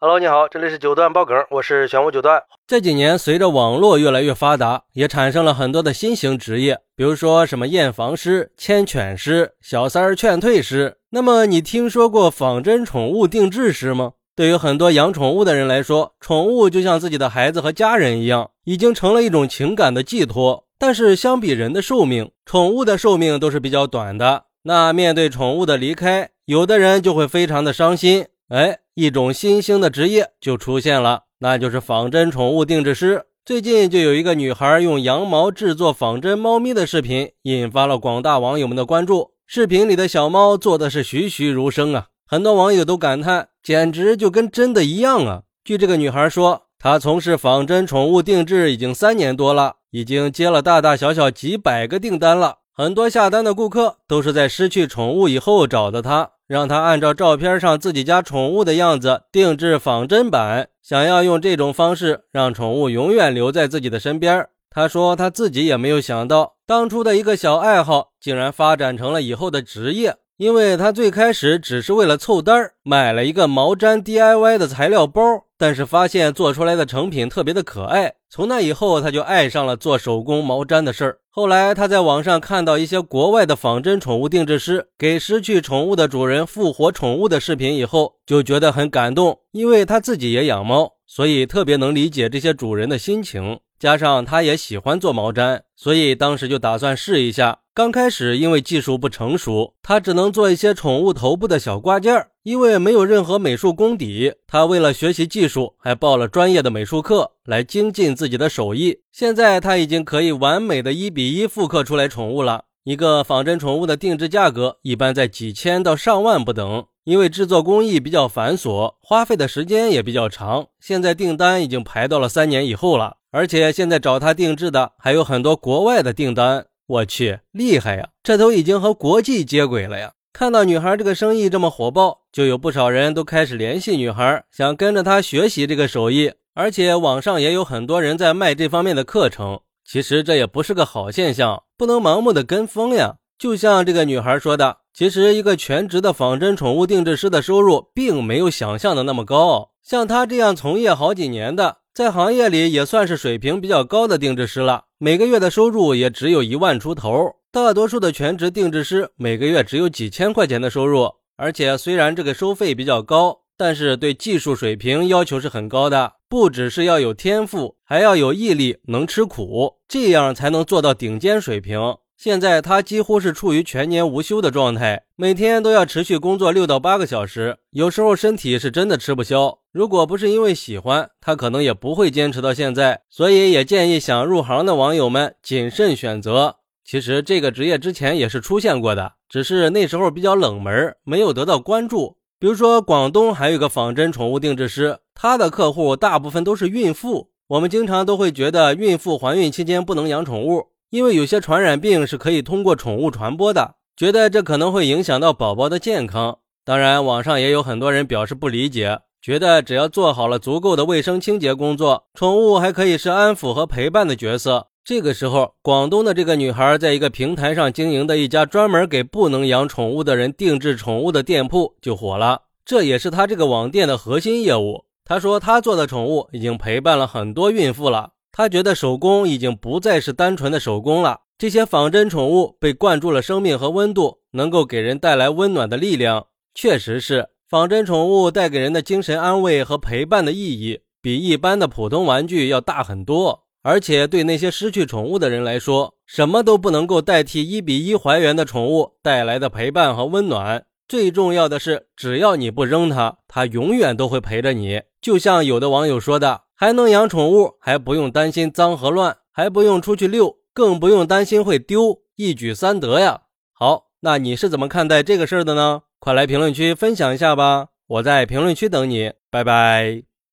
Hello，你好，这里是九段爆梗，我是玄武九段。这几年，随着网络越来越发达，也产生了很多的新型职业，比如说什么验房师、牵犬师、小三儿劝退师。那么，你听说过仿真宠物定制师吗？对于很多养宠物的人来说，宠物就像自己的孩子和家人一样，已经成了一种情感的寄托。但是，相比人的寿命，宠物的寿命都是比较短的。那面对宠物的离开，有的人就会非常的伤心。哎。一种新兴的职业就出现了，那就是仿真宠物定制师。最近就有一个女孩用羊毛制作仿真猫咪的视频，引发了广大网友们的关注。视频里的小猫做的是栩栩如生啊，很多网友都感叹，简直就跟真的一样啊。据这个女孩说，她从事仿真宠物定制已经三年多了，已经接了大大小小几百个订单了。很多下单的顾客都是在失去宠物以后找的她。让他按照照片上自己家宠物的样子定制仿真版，想要用这种方式让宠物永远留在自己的身边。他说他自己也没有想到，当初的一个小爱好竟然发展成了以后的职业。因为他最开始只是为了凑单儿买了一个毛毡 DIY 的材料包，但是发现做出来的成品特别的可爱。从那以后，他就爱上了做手工毛毡的事儿。后来，他在网上看到一些国外的仿真宠物定制师给失去宠物的主人复活宠物的视频以后，就觉得很感动。因为他自己也养猫，所以特别能理解这些主人的心情。加上他也喜欢做毛毡，所以当时就打算试一下。刚开始因为技术不成熟，他只能做一些宠物头部的小挂件儿。因为没有任何美术功底，他为了学习技术，还报了专业的美术课来精进自己的手艺。现在他已经可以完美的一比一复刻出来宠物了。一个仿真宠物的定制价格一般在几千到上万不等，因为制作工艺比较繁琐，花费的时间也比较长。现在订单已经排到了三年以后了。而且现在找他定制的还有很多国外的订单，我去厉害呀！这都已经和国际接轨了呀！看到女孩这个生意这么火爆，就有不少人都开始联系女孩，想跟着她学习这个手艺。而且网上也有很多人在卖这方面的课程。其实这也不是个好现象，不能盲目的跟风呀。就像这个女孩说的，其实一个全职的仿真宠物定制师的收入并没有想象的那么高。像她这样从业好几年的。在行业里也算是水平比较高的定制师了，每个月的收入也只有一万出头。大多数的全职定制师每个月只有几千块钱的收入，而且虽然这个收费比较高，但是对技术水平要求是很高的，不只是要有天赋，还要有毅力，能吃苦，这样才能做到顶尖水平。现在他几乎是处于全年无休的状态，每天都要持续工作六到八个小时，有时候身体是真的吃不消。如果不是因为喜欢，他可能也不会坚持到现在。所以也建议想入行的网友们谨慎选择。其实这个职业之前也是出现过的，只是那时候比较冷门，没有得到关注。比如说广东还有个仿真宠物定制师，他的客户大部分都是孕妇。我们经常都会觉得孕妇怀孕期间不能养宠物。因为有些传染病是可以通过宠物传播的，觉得这可能会影响到宝宝的健康。当然，网上也有很多人表示不理解，觉得只要做好了足够的卫生清洁工作，宠物还可以是安抚和陪伴的角色。这个时候，广东的这个女孩在一个平台上经营的一家专门给不能养宠物的人定制宠物的店铺就火了，这也是她这个网店的核心业务。她说，她做的宠物已经陪伴了很多孕妇了。她觉得手工已经不再是单纯的手工了，这些仿真宠物被灌注了生命和温度，能够给人带来温暖的力量。确实是，仿真宠物带给人的精神安慰和陪伴的意义，比一般的普通玩具要大很多。而且对那些失去宠物的人来说，什么都不能够代替一比一还原的宠物带来的陪伴和温暖。最重要的是，只要你不扔它，它永远都会陪着你。就像有的网友说的。还能养宠物，还不用担心脏和乱，还不用出去遛，更不用担心会丢，一举三得呀！好，那你是怎么看待这个事儿的呢？快来评论区分享一下吧，我在评论区等你，拜拜。